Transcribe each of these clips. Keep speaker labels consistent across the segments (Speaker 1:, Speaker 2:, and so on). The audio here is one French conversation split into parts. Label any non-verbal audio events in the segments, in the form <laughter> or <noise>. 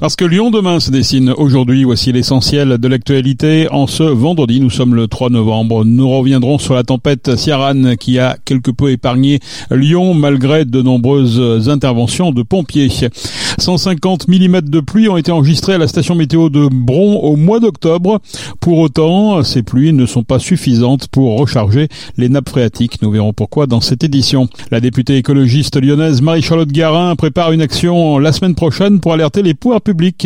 Speaker 1: Parce que Lyon demain se dessine aujourd'hui, voici l'essentiel de l'actualité. En ce vendredi, nous sommes le 3 novembre. Nous reviendrons sur la tempête Ciaran qui a quelque peu épargné Lyon malgré de nombreuses interventions de pompiers. 150 mm de pluie ont été enregistrés à la station météo de Bron au mois d'octobre. Pour autant, ces pluies ne sont pas suffisantes pour recharger les nappes phréatiques. Nous verrons pourquoi dans cette édition. La députée écologiste lyonnaise Marie-Charlotte Garin prépare une action la semaine prochaine pour alerter les pouvoirs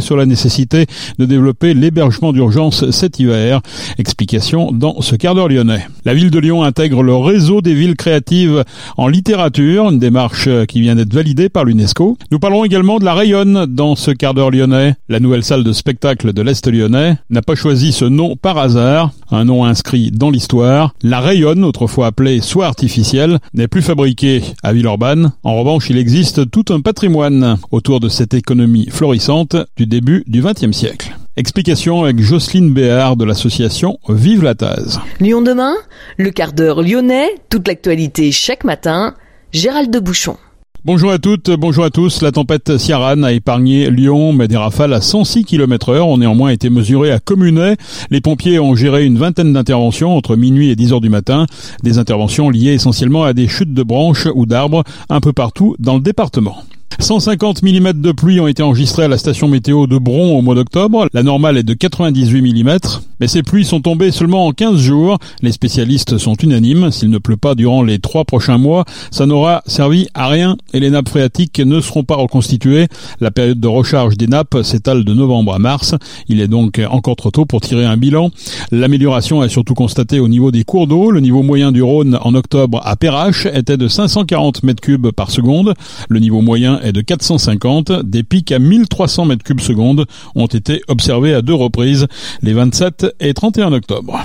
Speaker 1: sur la nécessité de développer l'hébergement d'urgence cet hiver. Explication dans ce quart d'heure lyonnais. La ville de Lyon intègre le réseau des villes créatives en littérature, une démarche qui vient d'être validée par l'UNESCO. Nous parlerons également de la Rayonne dans ce quart d'heure lyonnais. La nouvelle salle de spectacle de l'Est lyonnais n'a pas choisi ce nom par hasard, un nom inscrit dans l'histoire. La Rayonne, autrefois appelée Soie artificielle, n'est plus fabriquée à Villeurbanne. En revanche, il existe tout un patrimoine autour de cette économie florissante du début du XXe siècle. Explication avec Jocelyne Béard de l'association Vive la Taze.
Speaker 2: Lyon demain, le quart d'heure lyonnais, toute l'actualité chaque matin, Gérald de Bouchon.
Speaker 1: Bonjour à toutes, bonjour à tous. La tempête Ciaran a épargné Lyon, mais des rafales à 106 km heure ont néanmoins été mesurées à Communet. Les pompiers ont géré une vingtaine d'interventions entre minuit et 10 heures du matin. Des interventions liées essentiellement à des chutes de branches ou d'arbres un peu partout dans le département. 150 mm de pluie ont été enregistrés à la station météo de Bron au mois d'octobre. La normale est de 98 mm. Mais ces pluies sont tombées seulement en 15 jours. Les spécialistes sont unanimes. S'il ne pleut pas durant les trois prochains mois, ça n'aura servi à rien et les nappes phréatiques ne seront pas reconstituées. La période de recharge des nappes s'étale de novembre à mars. Il est donc encore trop tôt pour tirer un bilan. L'amélioration est surtout constatée au niveau des cours d'eau. Le niveau moyen du Rhône en octobre à Perrache était de 540 mètres cubes par seconde. Le niveau moyen de 450. Des pics à 1300 mètres cubes secondes ont été observés à deux reprises, les 27 et 31 octobre.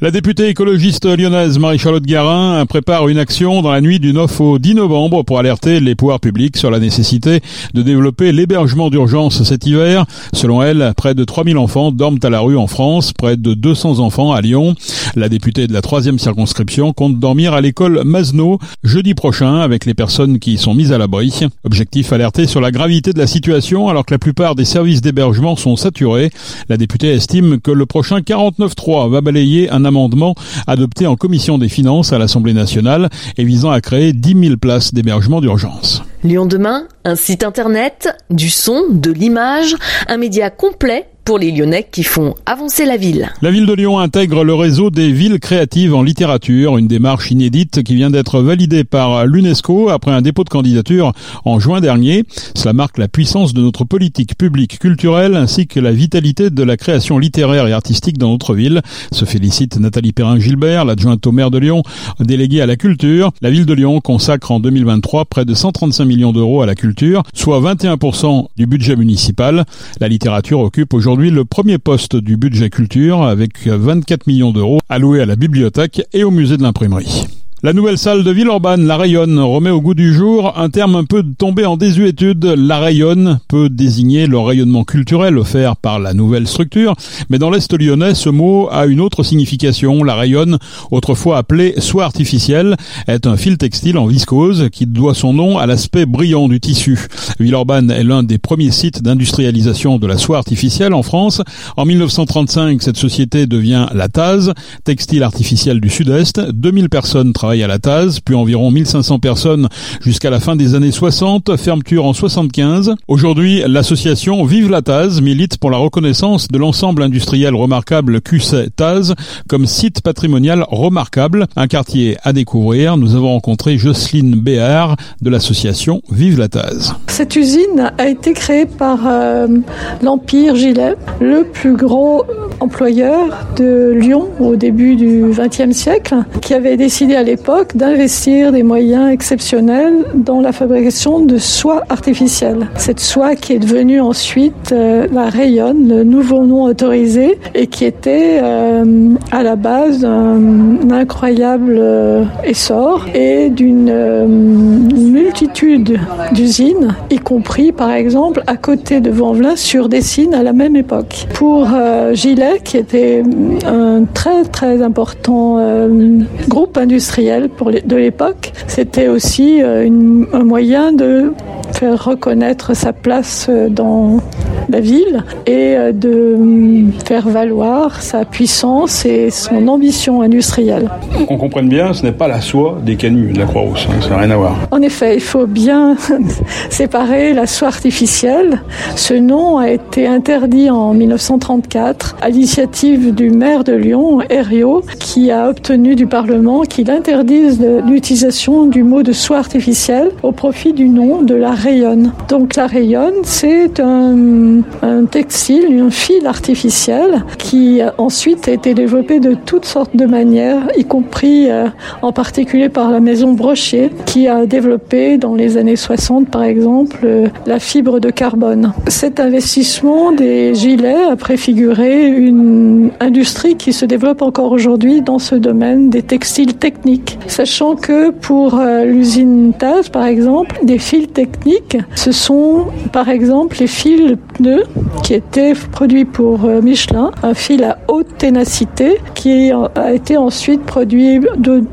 Speaker 1: La députée écologiste lyonnaise Marie-Charlotte Garin prépare une action dans la nuit du 9 au 10 novembre pour alerter les pouvoirs publics sur la nécessité de développer l'hébergement d'urgence cet hiver. Selon elle, près de 3000 enfants dorment à la rue en France, près de 200 enfants à Lyon. La députée de la troisième circonscription compte dormir à l'école Masno jeudi prochain avec les personnes qui y sont mises à l'abri. Objectif alerter sur la gravité de la situation alors que la plupart des services d'hébergement sont saturés. La députée estime que le prochain 49.3 va balayer un amendement adopté en commission des finances à l'Assemblée nationale et visant à créer 10 000 places d'hébergement d'urgence.
Speaker 2: Lyon demain, un site internet, du son, de l'image, un média complet pour les Lyonnais qui font avancer la ville.
Speaker 1: La ville de Lyon intègre le réseau des villes créatives en littérature, une démarche inédite qui vient d'être validée par l'UNESCO après un dépôt de candidature en juin dernier. Cela marque la puissance de notre politique publique culturelle ainsi que la vitalité de la création littéraire et artistique dans notre ville. Se félicite Nathalie Perrin-Gilbert, l'adjointe au maire de Lyon, déléguée à la culture. La ville de Lyon consacre en 2023 près de 135 millions d'euros à la culture, soit 21% du budget municipal. La littérature occupe aujourd'hui aujourd'hui le premier poste du budget culture avec 24 millions d'euros alloués à la bibliothèque et au musée de l'imprimerie. La nouvelle salle de Villeurbanne, la Rayonne, remet au goût du jour un terme un peu tombé en désuétude. La Rayonne peut désigner le rayonnement culturel offert par la nouvelle structure, mais dans l'Est lyonnais, ce mot a une autre signification. La Rayonne, autrefois appelée soie artificielle, est un fil textile en viscose qui doit son nom à l'aspect brillant du tissu. Villeurbanne est l'un des premiers sites d'industrialisation de la soie artificielle en France. En 1935, cette société devient la Taz, textile artificiel du Sud-Est. 2000 personnes travaillent à la Taz, puis environ 1500 personnes jusqu'à la fin des années 60, fermeture en 75. Aujourd'hui, l'association Vive la Taz milite pour la reconnaissance de l'ensemble industriel remarquable QC Taz comme site patrimonial remarquable, un quartier à découvrir. Nous avons rencontré Jocelyne Béard de l'association Vive la Taz.
Speaker 3: Cette usine a été créée par euh, l'Empire Gilet, le plus gros employeur de Lyon au début du XXe siècle, qui avait décidé à l'époque d'investir des moyens exceptionnels dans la fabrication de soie artificielle. Cette soie qui est devenue ensuite euh, la Rayonne, le nouveau nom autorisé, et qui était euh, à la base d'un incroyable euh, essor et d'une multitude d'usines, y compris par exemple à côté de Vanvelin sur Dessines à la même époque. Pour Gilet, qui était un très très important groupe industriel, pour de l'époque. C'était aussi une, un moyen de faire reconnaître sa place dans la ville et euh, de faire valoir sa puissance et son ambition industrielle.
Speaker 1: Qu'on comprenne bien, ce n'est pas la soie des canuts de la Croix-Rousse, hein, ça n'a rien à voir.
Speaker 3: En effet, il faut bien <laughs> séparer la soie artificielle. Ce nom a été interdit en 1934 à l'initiative du maire de Lyon, Herriot, qui a obtenu du Parlement qu'il interdise l'utilisation du mot de soie artificielle au profit du nom de la rayonne. Donc la rayonne, c'est un un, textile, un fil artificiel qui ensuite a été développé de toutes sortes de manières, y compris euh, en particulier par la maison Brochier qui a développé dans les années 60 par exemple euh, la fibre de carbone. Cet investissement des gilets a préfiguré une industrie qui se développe encore aujourd'hui dans ce domaine des textiles techniques, sachant que pour euh, l'usine Taz par exemple, des fils techniques, ce sont par exemple les fils qui était produit pour euh, Michelin, un fil à haute ténacité qui a été ensuite produit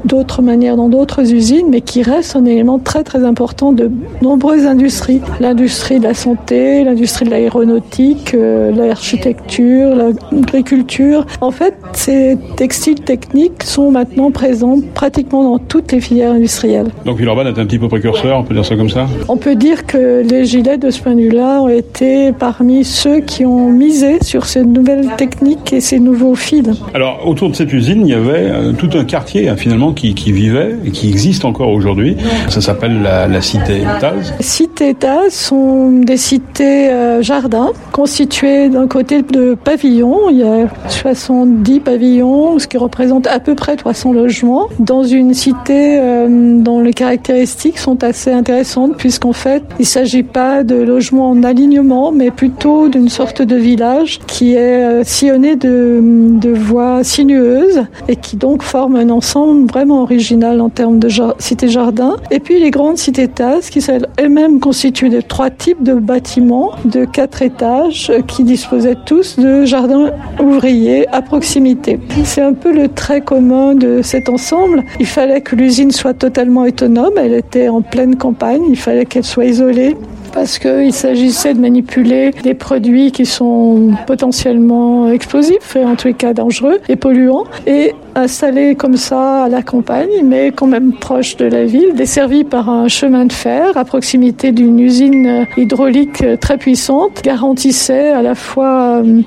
Speaker 3: d'autres manières dans d'autres usines, mais qui reste un élément très très important de nombreuses industries. L'industrie de la santé, l'industrie de l'aéronautique, euh, l'architecture, l'agriculture. En fait, ces textiles techniques sont maintenant présents pratiquement dans toutes les filières industrielles.
Speaker 1: Donc Villeurbanne est un petit peu précurseur, on peut dire ça comme ça?
Speaker 3: On peut dire que les gilets de ce point de vue-là ont été parmi ceux qui ont misé sur ces nouvelles techniques et ces nouveaux fils.
Speaker 1: Alors, autour de cette usine, il y avait euh, tout un quartier hein, finalement qui, vivait et qui existe encore aujourd'hui. Ça s'appelle la, cité Taz.
Speaker 3: Cité Taz sont des cités euh, jardins constituées d'un côté de pavillons. Il y a 70 pavillons, ce qui représente à peu près 300 logements, dans une cité euh, dont les caractéristiques sont assez intéressantes puisqu'en fait, il ne s'agit pas de logements en alignement, mais plutôt d'une sorte de village qui est euh, sillonné de, de voies sinueuses et qui donc forme un ensemble vraiment original en termes de cité-jardin. Et puis les grandes cités-tasses qui sont elles-mêmes constituées de trois types de bâtiments de quatre étages euh, qui disposaient tous de jardins ouvriers à proximité. C'est un peu le trait commun de cet ensemble. Il fallait que l'usine soit totalement autonome. Elle était en pleine campagne. Il fallait qu'elle soit isolée parce qu'il s'agissait de manipuler des produits qui sont potentiellement explosifs et en tous les cas dangereux et polluants. Et installé comme ça à la campagne, mais quand même proche de la ville, desservi par un chemin de fer à proximité d'une usine hydraulique très puissante, garantissait à la fois euh,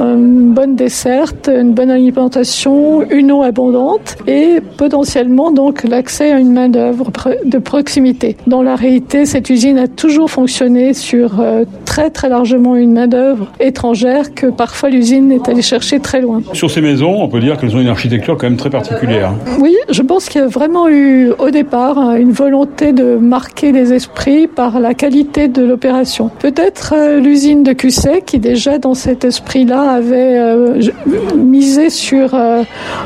Speaker 3: une bonne desserte, une bonne alimentation, une eau abondante et potentiellement donc l'accès à une main d'œuvre de proximité. Dans la réalité, cette usine a toujours fonctionné sur euh, très très largement une main d'œuvre étrangère que parfois l'usine est allée chercher très loin.
Speaker 1: Sur ces maisons, on peut dire qu'elles ont une architecture quand même très particulière.
Speaker 3: Oui, je pense qu'il y a vraiment eu au départ hein, une volonté de marquer les esprits par la qualité de l'opération. Peut-être euh, l'usine de Cusset qui déjà dans cet esprit-là avait euh, misé sur euh,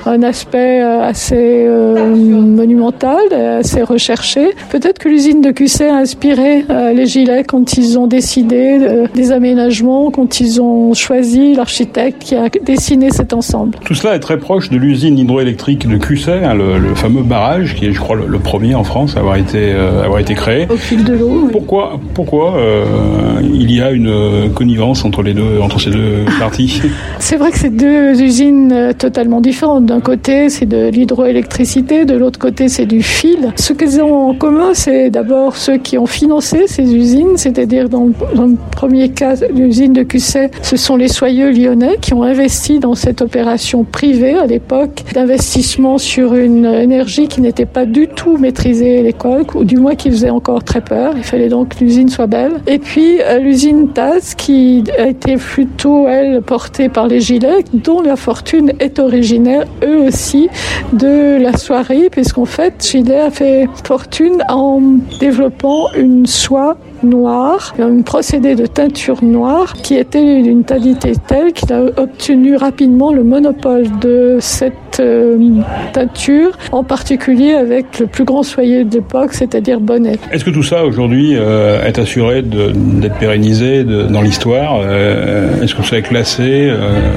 Speaker 3: un aspect assez monumental, assez recherché. Peut-être que l'usine de Cusset a inspiré les gilets quand ils ont décidé des aménagements, quand ils ont choisi l'architecte qui a dessiné cet ensemble.
Speaker 1: Tout cela est très proche de l'usine hydroélectrique de Cusset, hein, le, fameux barrage qui est, je crois, le, premier en France à avoir été, euh, avoir été créé.
Speaker 3: Au fil de l'eau.
Speaker 1: Pourquoi, pourquoi euh, il y a une connivence entre les deux, entre ces deux parties? <laughs>
Speaker 3: C'est vrai que c'est deux usines euh, totalement différentes. D'un côté, c'est de l'hydroélectricité, de l'autre côté, c'est du fil. Ce qu'elles ont en commun, c'est d'abord ceux qui ont financé ces usines, c'est-à-dire dans, le premier cas, l'usine de Cusset, ce sont les soyeux lyonnais qui ont investi dans cette opération privée à l'époque d'investissement sur une énergie qui n'était pas du tout maîtrisée à l'époque, ou du moins qui faisait encore très peur. Il fallait donc que l'usine soit belle. Et puis euh, l'usine Taz, qui a été plutôt, elle, portée par les Gilets, dont la fortune est originaire, eux aussi, de la soierie, puisqu'en fait, Gilet a fait fortune en développant une soie noire, un procédé de teinture noire qui était d'une qualité telle qu'il a obtenu rapidement le monopole de cette euh, teinture, en particulier avec le plus grand soyer de l'époque, c'est-à-dire Bonnet.
Speaker 1: Est-ce que tout ça aujourd'hui euh, est assuré d'être pérennisé dans l'histoire euh, Est-ce que ça est classé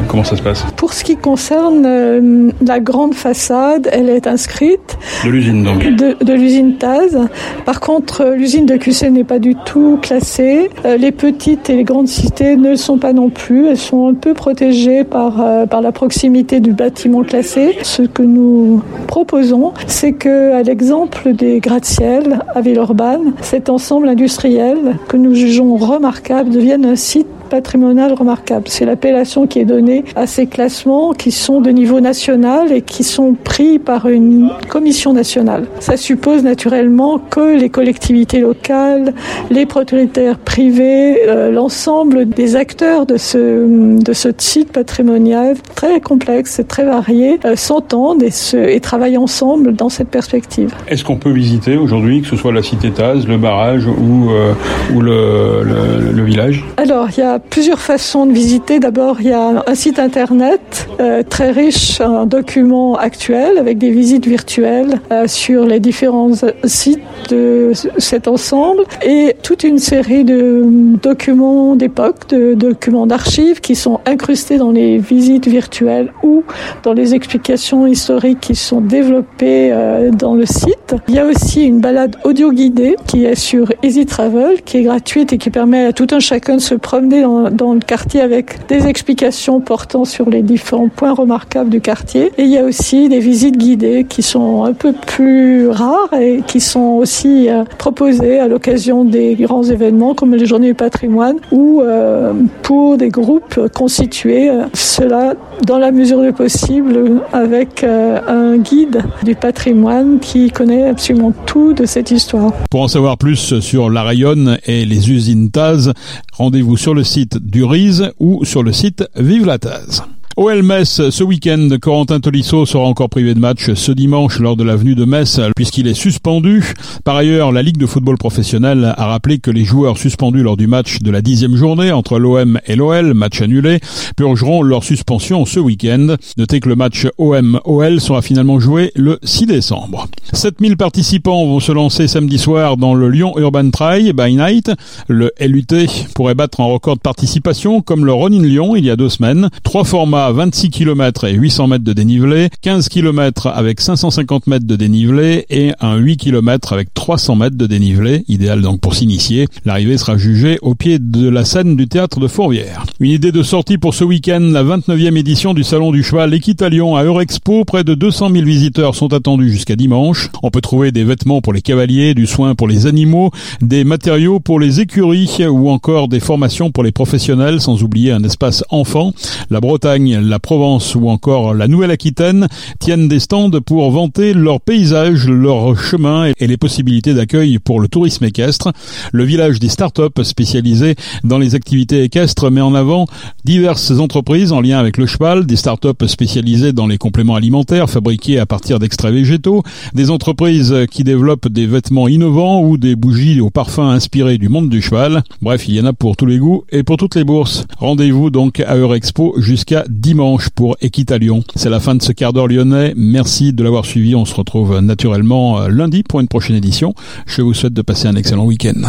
Speaker 1: Comment ça se passe?
Speaker 3: Pour ce qui concerne la grande façade, elle est inscrite.
Speaker 1: De l'usine donc
Speaker 3: De, de l'usine Taz. Par contre, l'usine de QC n'est pas du tout classée. les petites et les grandes cités ne le sont pas non plus. Elles sont un peu protégées par, par la proximité du bâtiment classé. Ce que nous proposons, c'est que, à l'exemple des gratte-ciel à Villeurbanne, cet ensemble industriel que nous jugeons remarquable devienne un site patrimonial remarquable. C'est l'appellation qui est donnée à ces classements qui sont de niveau national et qui sont pris par une commission nationale. Ça suppose naturellement que les collectivités locales, les propriétaires privés, euh, l'ensemble des acteurs de ce, de ce site patrimonial très complexe et très varié euh, s'entendent et, se, et travaillent ensemble dans cette perspective.
Speaker 1: Est-ce qu'on peut visiter aujourd'hui, que ce soit la cité Taz, le barrage ou, euh, ou le, le, le village?
Speaker 3: Alors, il y a plusieurs façons de visiter. D'abord, il y a un site internet euh, très riche en documents actuels avec des visites virtuelles euh, sur les différents sites de cet ensemble et toute une série de documents d'époque, de documents d'archives qui sont incrustés dans les visites virtuelles ou dans les explications historiques qui sont développées euh, dans le site. Il y a aussi une balade audio guidée qui est sur Easy Travel, qui est gratuite et qui permet à tout un chacun de se promener dans le quartier avec des explications portant sur les différents points remarquables du quartier. Et il y a aussi des visites guidées qui sont un peu plus rares et qui sont aussi euh, proposées à l'occasion des grands événements comme les Journées du patrimoine ou euh, pour des groupes constitués, cela dans la mesure du possible avec un guide du patrimoine qui connaît absolument tout de cette histoire.
Speaker 1: Pour en savoir plus sur la Rayonne et les usines Taz, rendez-vous sur le site du RISE ou sur le site Vive la Thèse. OL Metz, ce week-end, Corentin Tolisso sera encore privé de match ce dimanche lors de la venue de Metz puisqu'il est suspendu. Par ailleurs, la Ligue de football professionnel a rappelé que les joueurs suspendus lors du match de la dixième journée entre l'OM et l'OL, match annulé, purgeront leur suspension ce week-end. Notez que le match OM-OL sera finalement joué le 6 décembre. 7000 participants vont se lancer samedi soir dans le Lyon Urban Trail by Night. Le LUT pourrait battre un record de participation comme le Ronin Lyon il y a deux semaines. Trois formats 26 km et 800 mètres de dénivelé, 15 km avec 550 mètres de dénivelé et un 8 km avec 300 mètres de dénivelé, idéal donc pour s'initier. L'arrivée sera jugée au pied de la scène du théâtre de Fourvière. Une idée de sortie pour ce week-end, la 29e édition du Salon du Cheval Équitalion à Eurexpo. Près de 200 000 visiteurs sont attendus jusqu'à dimanche. On peut trouver des vêtements pour les cavaliers, du soin pour les animaux, des matériaux pour les écuries ou encore des formations pour les professionnels, sans oublier un espace enfant. La Bretagne la Provence ou encore la Nouvelle-Aquitaine tiennent des stands pour vanter leurs paysages, leurs chemins et les possibilités d'accueil pour le tourisme équestre. Le village des start-up spécialisés dans les activités équestres met en avant diverses entreprises en lien avec le cheval, des start-up spécialisées dans les compléments alimentaires fabriqués à partir d'extraits végétaux, des entreprises qui développent des vêtements innovants ou des bougies au parfum inspirés du monde du cheval. Bref, il y en a pour tous les goûts et pour toutes les bourses. Rendez-vous donc à Eurexpo jusqu'à dimanche pour Équitalion. C'est la fin de ce quart d'heure lyonnais. Merci de l'avoir suivi. On se retrouve naturellement euh, lundi pour une prochaine édition. Je vous souhaite de passer un excellent week-end.